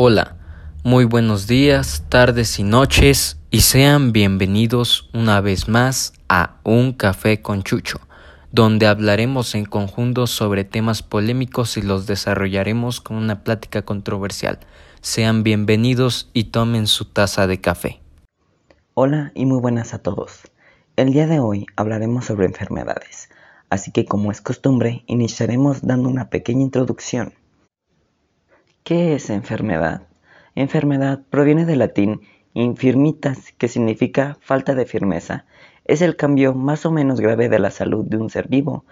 Hola, muy buenos días, tardes y noches y sean bienvenidos una vez más a Un Café con Chucho, donde hablaremos en conjunto sobre temas polémicos y los desarrollaremos con una plática controversial. Sean bienvenidos y tomen su taza de café. Hola y muy buenas a todos. El día de hoy hablaremos sobre enfermedades, así que como es costumbre, iniciaremos dando una pequeña introducción. ¿Qué es enfermedad? Enfermedad proviene del latín infirmitas, que significa falta de firmeza. Es el cambio más o menos grave de la salud de un ser vivo.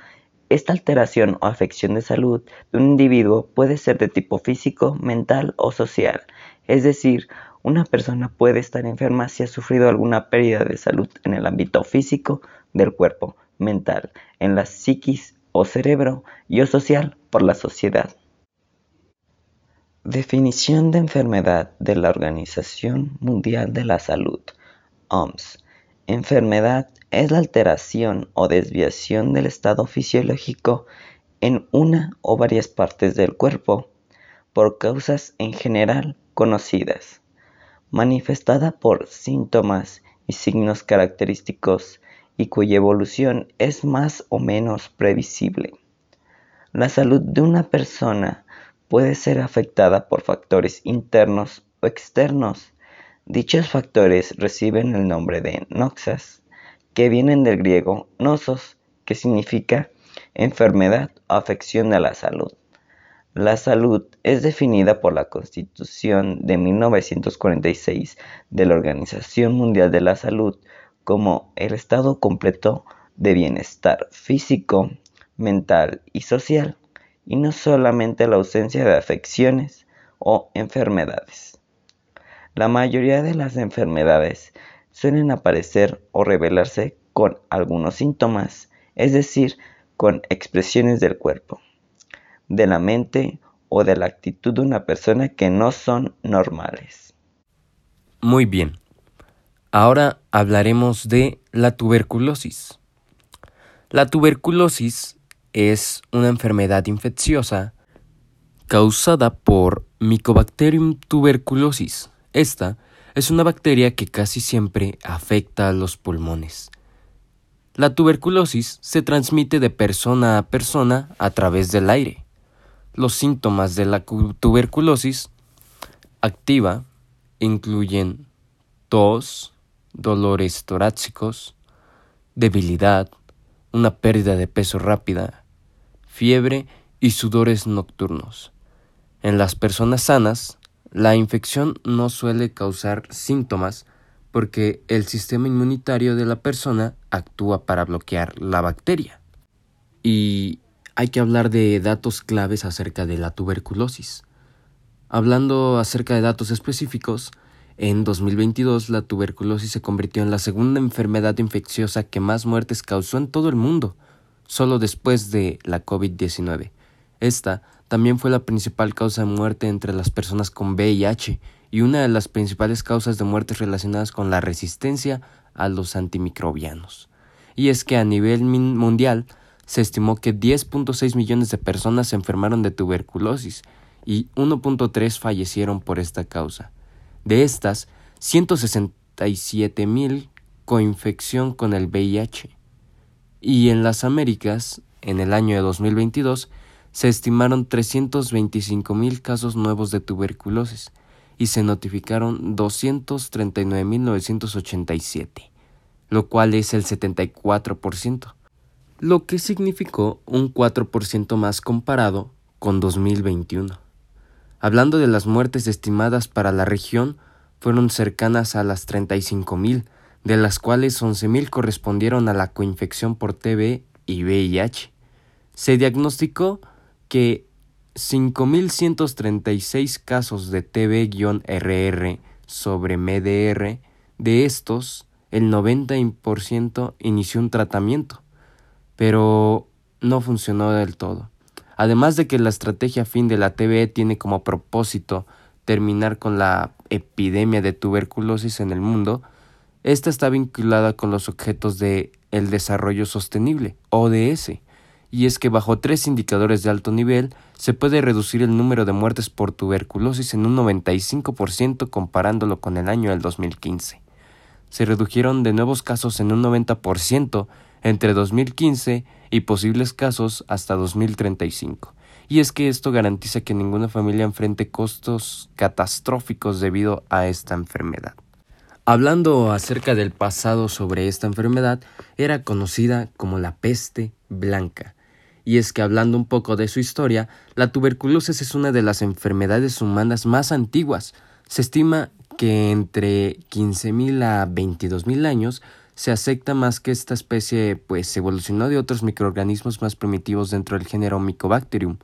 Esta alteración o afección de salud de un individuo puede ser de tipo físico, mental o social. Es decir, una persona puede estar enferma si ha sufrido alguna pérdida de salud en el ámbito físico del cuerpo, mental, en la psiquis o cerebro y o social por la sociedad. Definición de enfermedad de la Organización Mundial de la Salud, OMS. Enfermedad es la alteración o desviación del estado fisiológico en una o varias partes del cuerpo por causas en general conocidas, manifestada por síntomas y signos característicos y cuya evolución es más o menos previsible. La salud de una persona puede ser afectada por factores internos o externos. Dichos factores reciben el nombre de noxas, que vienen del griego nosos, que significa enfermedad o afección de la salud. La salud es definida por la Constitución de 1946 de la Organización Mundial de la Salud como el estado completo de bienestar físico, mental y social y no solamente la ausencia de afecciones o enfermedades. La mayoría de las enfermedades suelen aparecer o revelarse con algunos síntomas, es decir, con expresiones del cuerpo, de la mente o de la actitud de una persona que no son normales. Muy bien. Ahora hablaremos de la tuberculosis. La tuberculosis es una enfermedad infecciosa causada por Mycobacterium tuberculosis. Esta es una bacteria que casi siempre afecta a los pulmones. La tuberculosis se transmite de persona a persona a través del aire. Los síntomas de la tuberculosis activa incluyen tos, dolores torácicos, debilidad, una pérdida de peso rápida, fiebre y sudores nocturnos. En las personas sanas, la infección no suele causar síntomas porque el sistema inmunitario de la persona actúa para bloquear la bacteria. Y hay que hablar de datos claves acerca de la tuberculosis. Hablando acerca de datos específicos, en 2022 la tuberculosis se convirtió en la segunda enfermedad infecciosa que más muertes causó en todo el mundo, solo después de la COVID-19. Esta también fue la principal causa de muerte entre las personas con VIH y una de las principales causas de muertes relacionadas con la resistencia a los antimicrobianos. Y es que a nivel mundial se estimó que 10.6 millones de personas se enfermaron de tuberculosis y 1.3 fallecieron por esta causa. De estas, 167 mil coinfección con el VIH y en las Américas, en el año de 2022, se estimaron 325.000 casos nuevos de tuberculosis y se notificaron 239.987, lo cual es el 74%, lo que significó un 4% más comparado con 2021. Hablando de las muertes estimadas para la región, fueron cercanas a las 35.000, de las cuales 11.000 correspondieron a la coinfección por TB y VIH. Se diagnosticó que 5.136 casos de TB-RR sobre MDR, de estos, el 90% inició un tratamiento, pero no funcionó del todo. Además de que la estrategia fin de la TB tiene como propósito terminar con la epidemia de tuberculosis en el mundo, esta está vinculada con los objetos de el desarrollo sostenible, ODS, y es que bajo tres indicadores de alto nivel se puede reducir el número de muertes por tuberculosis en un 95% comparándolo con el año del 2015. Se redujeron de nuevos casos en un 90% entre 2015 y posibles casos hasta 2035. Y es que esto garantiza que ninguna familia enfrente costos catastróficos debido a esta enfermedad. Hablando acerca del pasado sobre esta enfermedad, era conocida como la peste blanca. Y es que hablando un poco de su historia, la tuberculosis es una de las enfermedades humanas más antiguas. Se estima que entre 15.000 a 22.000 años se acepta más que esta especie pues evolucionó de otros microorganismos más primitivos dentro del género Mycobacterium.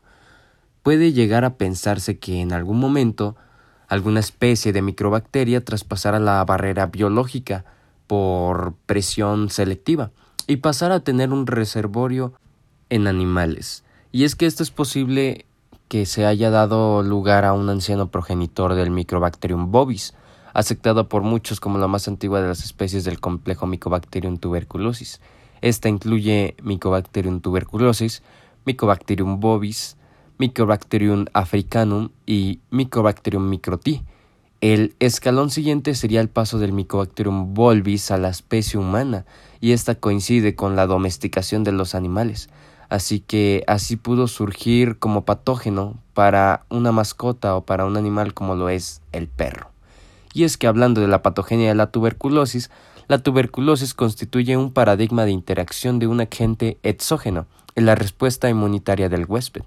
Puede llegar a pensarse que en algún momento alguna especie de microbacteria traspasara la barrera biológica por presión selectiva y pasara a tener un reservorio en animales. Y es que esto es posible que se haya dado lugar a un anciano progenitor del Microbacterium bovis, aceptada por muchos como la más antigua de las especies del complejo Mycobacterium tuberculosis. Esta incluye Mycobacterium tuberculosis, Mycobacterium bovis, Mycobacterium africanum y Mycobacterium microti. El escalón siguiente sería el paso del Mycobacterium bovis a la especie humana, y esta coincide con la domesticación de los animales. Así que así pudo surgir como patógeno para una mascota o para un animal como lo es el perro. Y es que hablando de la patogenia de la tuberculosis, la tuberculosis constituye un paradigma de interacción de un agente exógeno en la respuesta inmunitaria del huésped.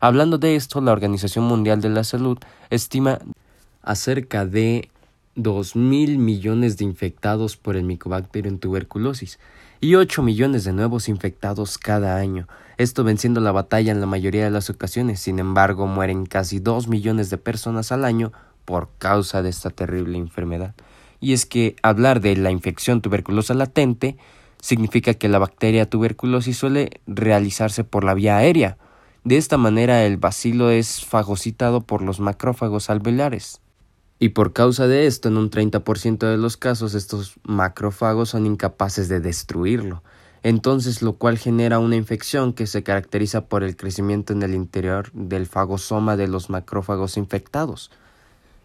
Hablando de esto, la Organización Mundial de la Salud estima acerca de 2.000 millones de infectados por el Mycobacterium tuberculosis y 8 millones de nuevos infectados cada año, esto venciendo la batalla en la mayoría de las ocasiones. Sin embargo, mueren casi 2 millones de personas al año por causa de esta terrible enfermedad. Y es que hablar de la infección tuberculosa latente significa que la bacteria tuberculosis suele realizarse por la vía aérea. De esta manera el bacilo es fagocitado por los macrófagos alveolares. Y por causa de esto, en un 30% de los casos, estos macrófagos son incapaces de destruirlo. Entonces, lo cual genera una infección que se caracteriza por el crecimiento en el interior del fagosoma de los macrófagos infectados.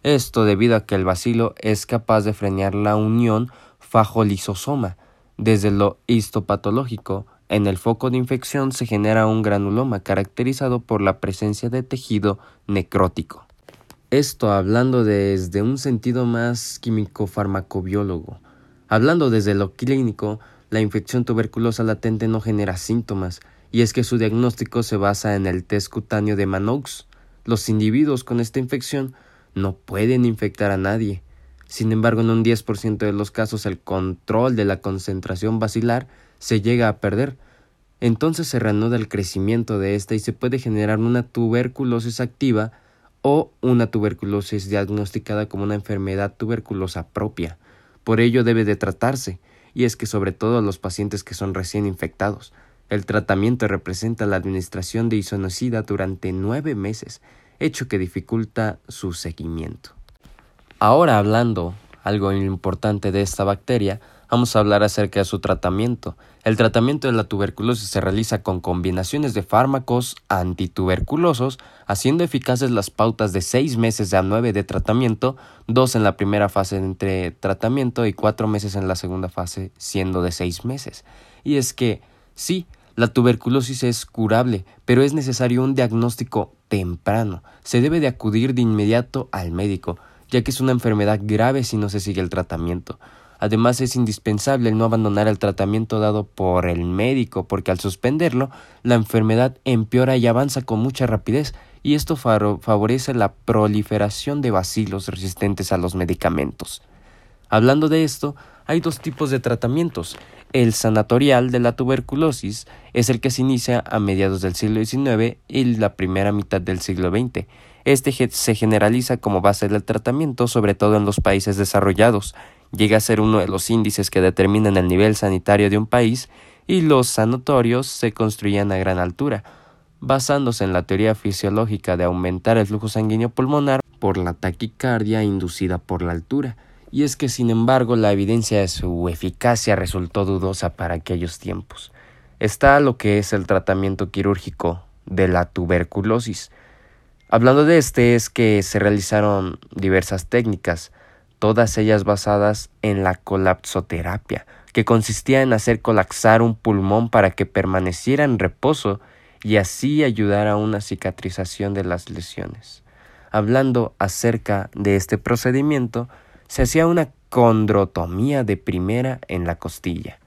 Esto debido a que el bacilo es capaz de frenar la unión fajolisosoma. Desde lo histopatológico, en el foco de infección se genera un granuloma caracterizado por la presencia de tejido necrótico. Esto hablando desde un sentido más químico-farmacobiólogo. Hablando desde lo clínico, la infección tuberculosa latente no genera síntomas, y es que su diagnóstico se basa en el test cutáneo de Manox. Los individuos con esta infección no pueden infectar a nadie. Sin embargo, en un 10% de los casos el control de la concentración basilar se llega a perder. Entonces se reanuda el crecimiento de esta y se puede generar una tuberculosis activa o una tuberculosis diagnosticada como una enfermedad tuberculosa propia. Por ello debe de tratarse, y es que sobre todo los pacientes que son recién infectados. El tratamiento representa la administración de isonocida durante nueve meses hecho que dificulta su seguimiento. Ahora hablando algo importante de esta bacteria, vamos a hablar acerca de su tratamiento. El tratamiento de la tuberculosis se realiza con combinaciones de fármacos antituberculosos, haciendo eficaces las pautas de seis meses a nueve de tratamiento, dos en la primera fase entre tratamiento y cuatro meses en la segunda fase, siendo de seis meses. Y es que, sí, la tuberculosis es curable, pero es necesario un diagnóstico temprano. Se debe de acudir de inmediato al médico, ya que es una enfermedad grave si no se sigue el tratamiento. Además es indispensable el no abandonar el tratamiento dado por el médico, porque al suspenderlo, la enfermedad empeora y avanza con mucha rapidez, y esto favorece la proliferación de bacilos resistentes a los medicamentos. Hablando de esto, hay dos tipos de tratamientos. El sanatorial de la tuberculosis es el que se inicia a mediados del siglo XIX y la primera mitad del siglo XX. Este se generaliza como base del tratamiento, sobre todo en los países desarrollados. Llega a ser uno de los índices que determinan el nivel sanitario de un país y los sanatorios se construían a gran altura, basándose en la teoría fisiológica de aumentar el flujo sanguíneo pulmonar por la taquicardia inducida por la altura y es que sin embargo la evidencia de su eficacia resultó dudosa para aquellos tiempos. está lo que es el tratamiento quirúrgico de la tuberculosis. Hablando de este es que se realizaron diversas técnicas, todas ellas basadas en la colapsoterapia, que consistía en hacer colapsar un pulmón para que permaneciera en reposo y así ayudar a una cicatrización de las lesiones. Hablando acerca de este procedimiento, se hacía una condrotomía de primera en la costilla.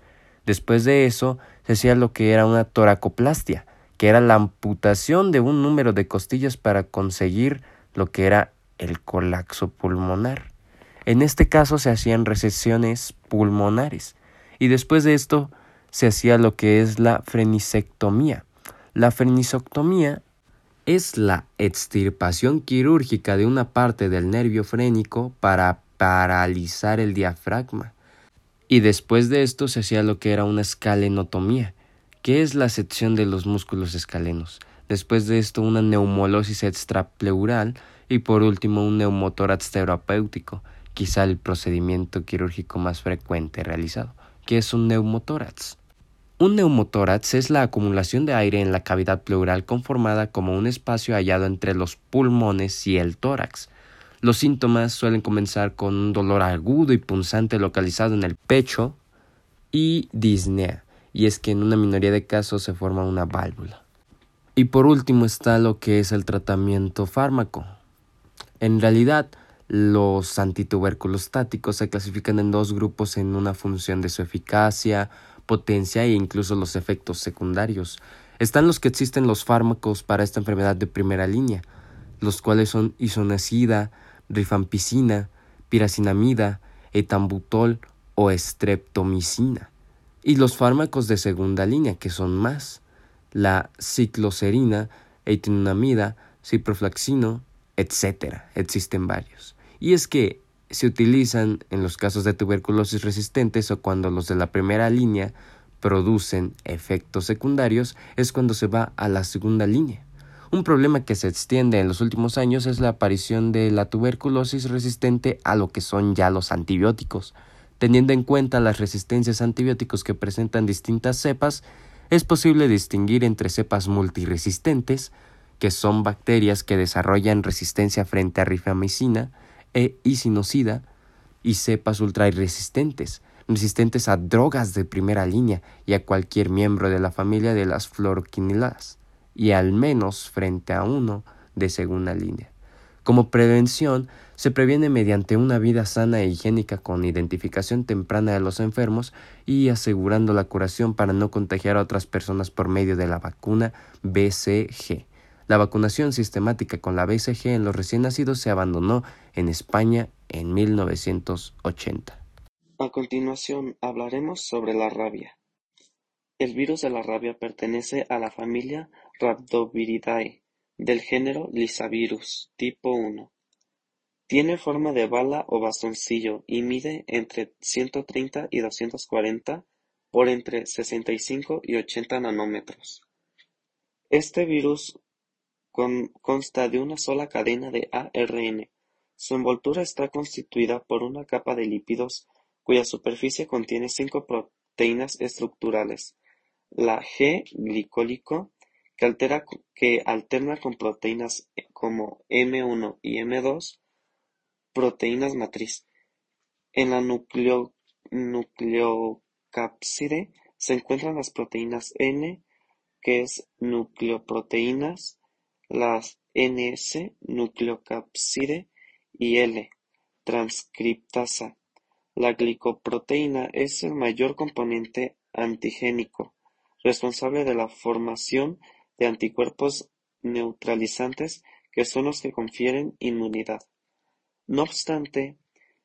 Después de eso, se hacía lo que era una toracoplastia, que era la amputación de un número de costillas para conseguir lo que era el colapso pulmonar. En este caso se hacían recesiones pulmonares y después de esto se hacía lo que es la frenisectomía. La frenisectomía es la extirpación quirúrgica de una parte del nervio frénico para paralizar el diafragma. Y después de esto se hacía lo que era una escalenotomía, que es la sección de los músculos escalenos. Después de esto una neumolosis extrapleural y por último un neumotórax terapéutico, quizá el procedimiento quirúrgico más frecuente realizado, que es un neumotórax. Un neumotórax es la acumulación de aire en la cavidad pleural conformada como un espacio hallado entre los pulmones y el tórax. Los síntomas suelen comenzar con un dolor agudo y punzante localizado en el pecho y disnea, y es que en una minoría de casos se forma una válvula. Y por último está lo que es el tratamiento fármaco. En realidad, los antituberculostáticos se clasifican en dos grupos en una función de su eficacia, potencia e incluso los efectos secundarios. Están los que existen los fármacos para esta enfermedad de primera línea, los cuales son isonacida, rifampicina, piracinamida, etambutol o streptomicina. Y los fármacos de segunda línea, que son más, la cicloserina, eitinamida, ciproflaxino, etc. Existen varios. Y es que se utilizan en los casos de tuberculosis resistentes o cuando los de la primera línea producen efectos secundarios es cuando se va a la segunda línea. Un problema que se extiende en los últimos años es la aparición de la tuberculosis resistente a lo que son ya los antibióticos. Teniendo en cuenta las resistencias a antibióticos que presentan distintas cepas, es posible distinguir entre cepas multiresistentes, que son bacterias que desarrollan resistencia frente a rifamicina e isinocida, y cepas ultraresistentes, resistentes a drogas de primera línea y a cualquier miembro de la familia de las fluoroquinilas, y al menos frente a uno de segunda línea. Como prevención, se previene mediante una vida sana e higiénica con identificación temprana de los enfermos y asegurando la curación para no contagiar a otras personas por medio de la vacuna BCG. La vacunación sistemática con la BCG en los recién nacidos se abandonó en España en 1980. A continuación hablaremos sobre la rabia. El virus de la rabia pertenece a la familia Rhabdoviridae del género Lyssavirus tipo 1. Tiene forma de bala o bastoncillo y mide entre 130 y 240 por entre 65 y 80 nanómetros. Este virus consta de una sola cadena de ARN. Su envoltura está constituida por una capa de lípidos cuya superficie contiene cinco proteínas estructurales: la G-glicólico, que alterna con proteínas como M1 y M2, proteínas matriz. En la nucleocápside se encuentran las proteínas N, que es nucleoproteínas, las Ns-nucleocápside y L-transcriptasa. La glicoproteína es el mayor componente antigénico, responsable de la formación de anticuerpos neutralizantes que son los que confieren inmunidad. No obstante,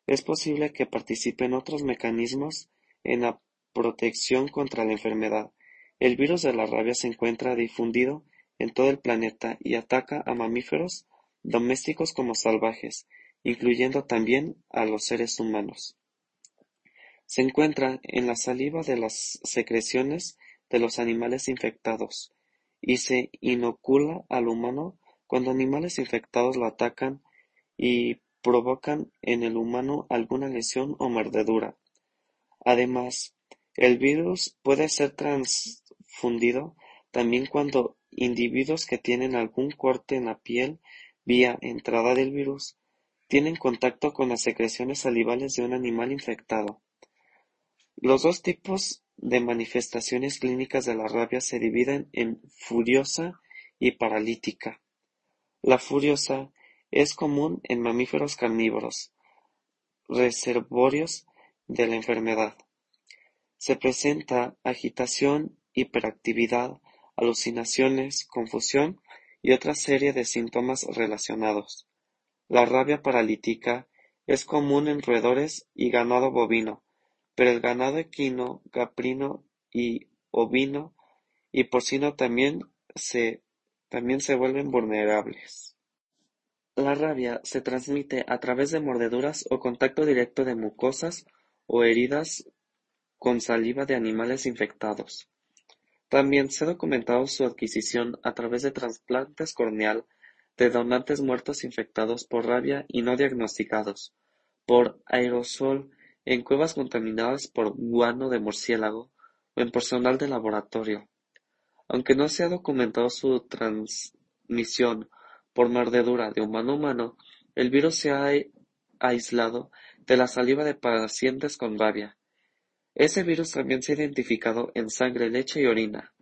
es posible que participen otros mecanismos en la protección contra la enfermedad. El virus de la rabia se encuentra difundido en todo el planeta y ataca a mamíferos domésticos como salvajes, incluyendo también a los seres humanos. Se encuentra en la saliva de las secreciones de los animales infectados y se inocula al humano cuando animales infectados lo atacan y provocan en el humano alguna lesión o mordedura. Además, el virus puede ser fundido, también cuando individuos que tienen algún corte en la piel vía entrada del virus tienen contacto con las secreciones salivales de un animal infectado. Los dos tipos de manifestaciones clínicas de la rabia se dividen en furiosa y paralítica. La furiosa es común en mamíferos carnívoros, reservorios de la enfermedad. Se presenta agitación, hiperactividad, alucinaciones, confusión y otra serie de síntomas relacionados. La rabia paralítica es común en roedores y ganado bovino, pero el ganado equino, caprino y ovino y porcino también se, también se vuelven vulnerables. La rabia se transmite a través de mordeduras o contacto directo de mucosas o heridas con saliva de animales infectados. También se ha documentado su adquisición a través de trasplantes corneal de donantes muertos infectados por rabia y no diagnosticados, por aerosol en cuevas contaminadas por guano de murciélago o en personal de laboratorio. Aunque no se ha documentado su transmisión por mordedura de humano a humano, el virus se ha aislado de la saliva de pacientes con rabia. Ese virus también se ha identificado en sangre, leche y orina.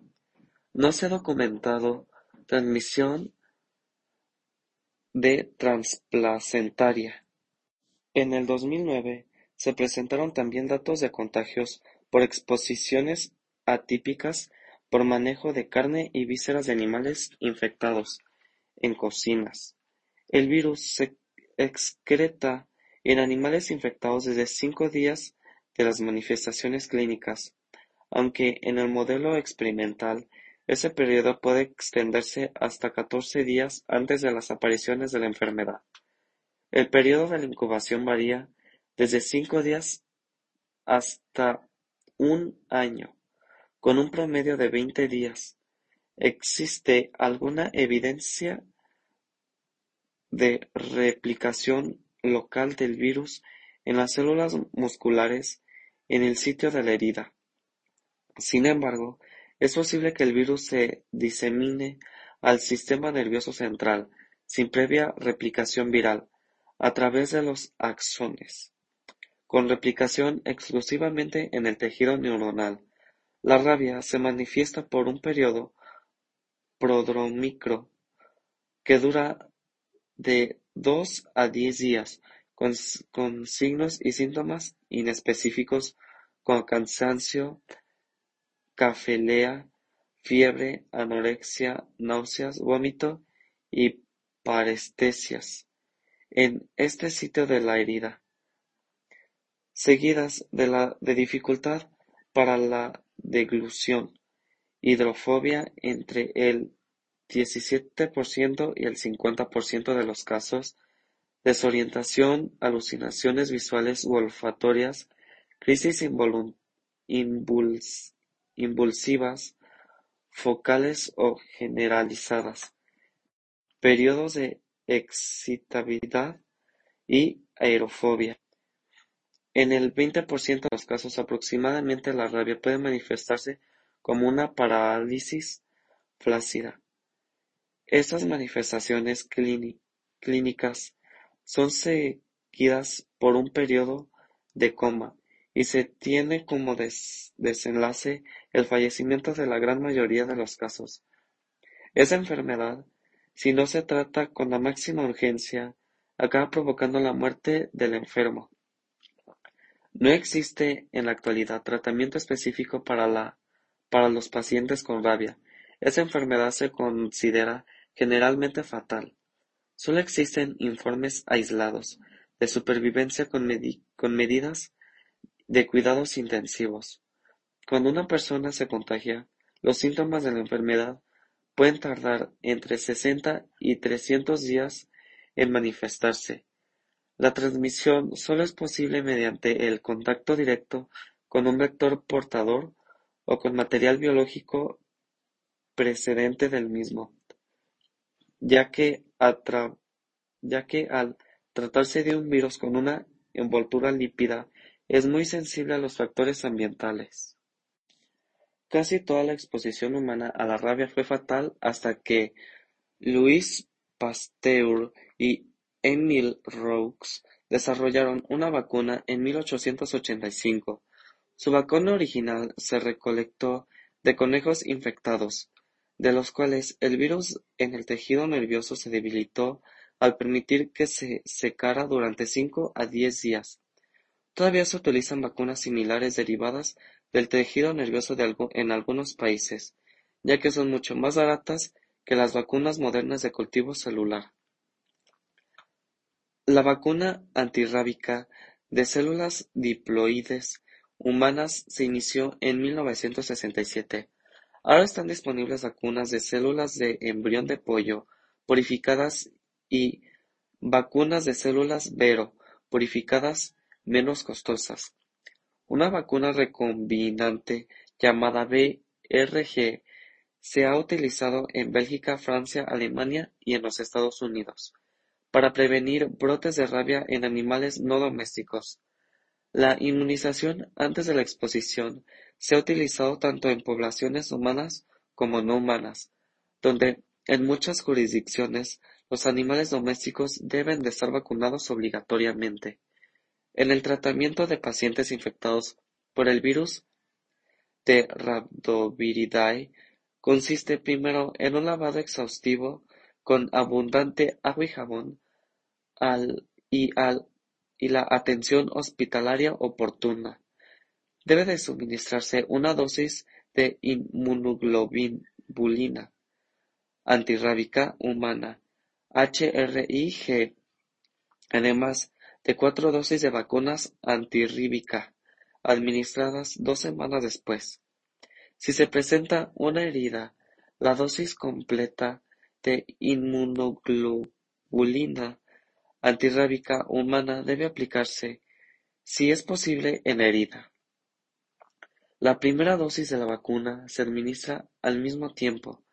No se ha documentado transmisión de transplacentaria. En el 2009 se presentaron también datos de contagios por exposiciones atípicas por manejo de carne y vísceras de animales infectados en cocinas. El virus se excreta en animales infectados desde cinco días de las manifestaciones clínicas, aunque en el modelo experimental ese periodo puede extenderse hasta catorce días antes de las apariciones de la enfermedad. El periodo de la incubación varía desde cinco días hasta un año, con un promedio de veinte días. ¿Existe alguna evidencia de replicación local del virus en las células musculares en el sitio de la herida? Sin embargo, es posible que el virus se disemine al sistema nervioso central, sin previa replicación viral, a través de los axones, con replicación exclusivamente en el tejido neuronal. La rabia se manifiesta por un periodo prodrómico que dura de dos a diez días, con, signos y síntomas inespecíficos como cansancio, cefalea, fiebre, anorexia, náuseas, vómito y parestesias. En este sitio de la herida, seguidas de, la, de dificultad para la deglución, hidrofobia entre el 17% y el 50% de los casos, desorientación, alucinaciones visuales u olfatorias, crisis impulsivas, focales o generalizadas, periodos de excitabilidad y aerofobia. En el 20% de los casos aproximadamente la rabia puede manifestarse como una parálisis flácida. Estas manifestaciones clínicas son seguidas por un periodo de coma y se tiene como desenlace el fallecimiento de la gran mayoría de los casos. Esa enfermedad, si no se trata con la máxima urgencia, acaba provocando la muerte del enfermo. No existe en la actualidad tratamiento específico para, la, para los pacientes con rabia. Esa enfermedad se considera generalmente fatal. Solo existen informes aislados de supervivencia con, medidas de cuidados intensivos. Cuando una persona se contagia, los síntomas de la enfermedad pueden tardar entre 60 y 300 días en manifestarse. La transmisión solo es posible mediante el contacto directo con un vector portador o con material biológico precedente del mismo ya que al tratarse de un virus con una envoltura lípida es muy sensible a los factores ambientales. Casi toda la exposición humana a la rabia fue fatal hasta que Louis Pasteur y Emil Roux desarrollaron una vacuna en 1885. Su vacuna original se recolectó de conejos infectados, de los cuales el virus en el tejido nervioso se debilitó al permitir que se secara durante cinco a diez días. Todavía se utilizan vacunas similares derivadas del tejido nervioso en algunos países, ya que son mucho más baratas que las vacunas modernas de cultivo celular. La vacuna antirrábica de células diploides humanas se inició en 1967. Ahora están disponibles vacunas de células de embrión de pollo purificadas y vacunas de células Vero purificadas menos costosas. Una vacuna recombinante llamada VRG se ha utilizado en Bélgica, Francia, Alemania y en los Estados Unidos para prevenir brotes de rabia en animales no domésticos. La inmunización antes de la exposición se ha utilizado tanto en poblaciones humanas como no humanas, donde en muchas jurisdicciones los animales domésticos deben de estar vacunados obligatoriamente. En el tratamiento de pacientes infectados por el virus de Rhabdoviridae consiste primero en un lavado exhaustivo con abundante agua y jabón y la atención hospitalaria oportuna. Debe de suministrarse una dosis de inmunoglobulina antirrábica humana HRIG, además de cuatro dosis de vacunas antirrábica administradas dos semanas después. Si se presenta una herida, la dosis completa de inmunoglobulina antirrábica humana debe aplicarse, si es posible, en herida. La primera dosis de la vacuna se administra al mismo tiempo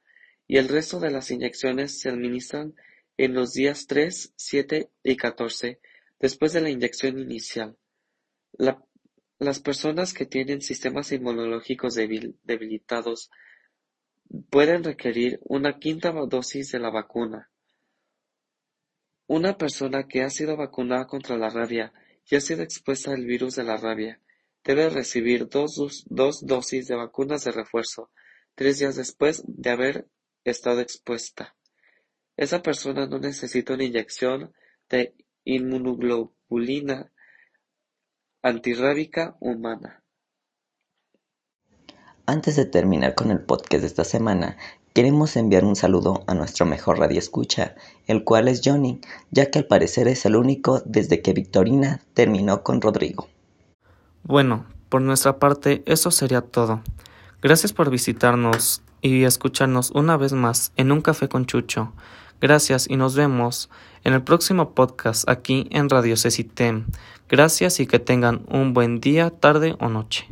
y el resto de las inyecciones se administran en los días 3, 7 y 14 después de la inyección inicial. las personas que tienen sistemas inmunológicos debilitados pueden requerir una quinta dosis de la vacuna. Una persona que ha sido vacunada contra la rabia y ha sido expuesta al virus de la rabia debe recibir dos, dos dosis de vacunas de refuerzo tres días después de haber estado expuesta. Esa persona no necesita una inyección de inmunoglobulina antirrábica humana. Antes de terminar con el podcast de esta semana, queremos enviar un saludo a nuestro mejor escucha, el cual es Johnny, ya que al parecer es el único desde que Victorina terminó con Rodrigo. Bueno, por nuestra parte eso sería todo. Gracias por visitarnos y escucharnos una vez más en un café con Chucho. Gracias y nos vemos en el próximo podcast aquí en Radio Cecitem. Gracias y que tengan un buen día, tarde o noche.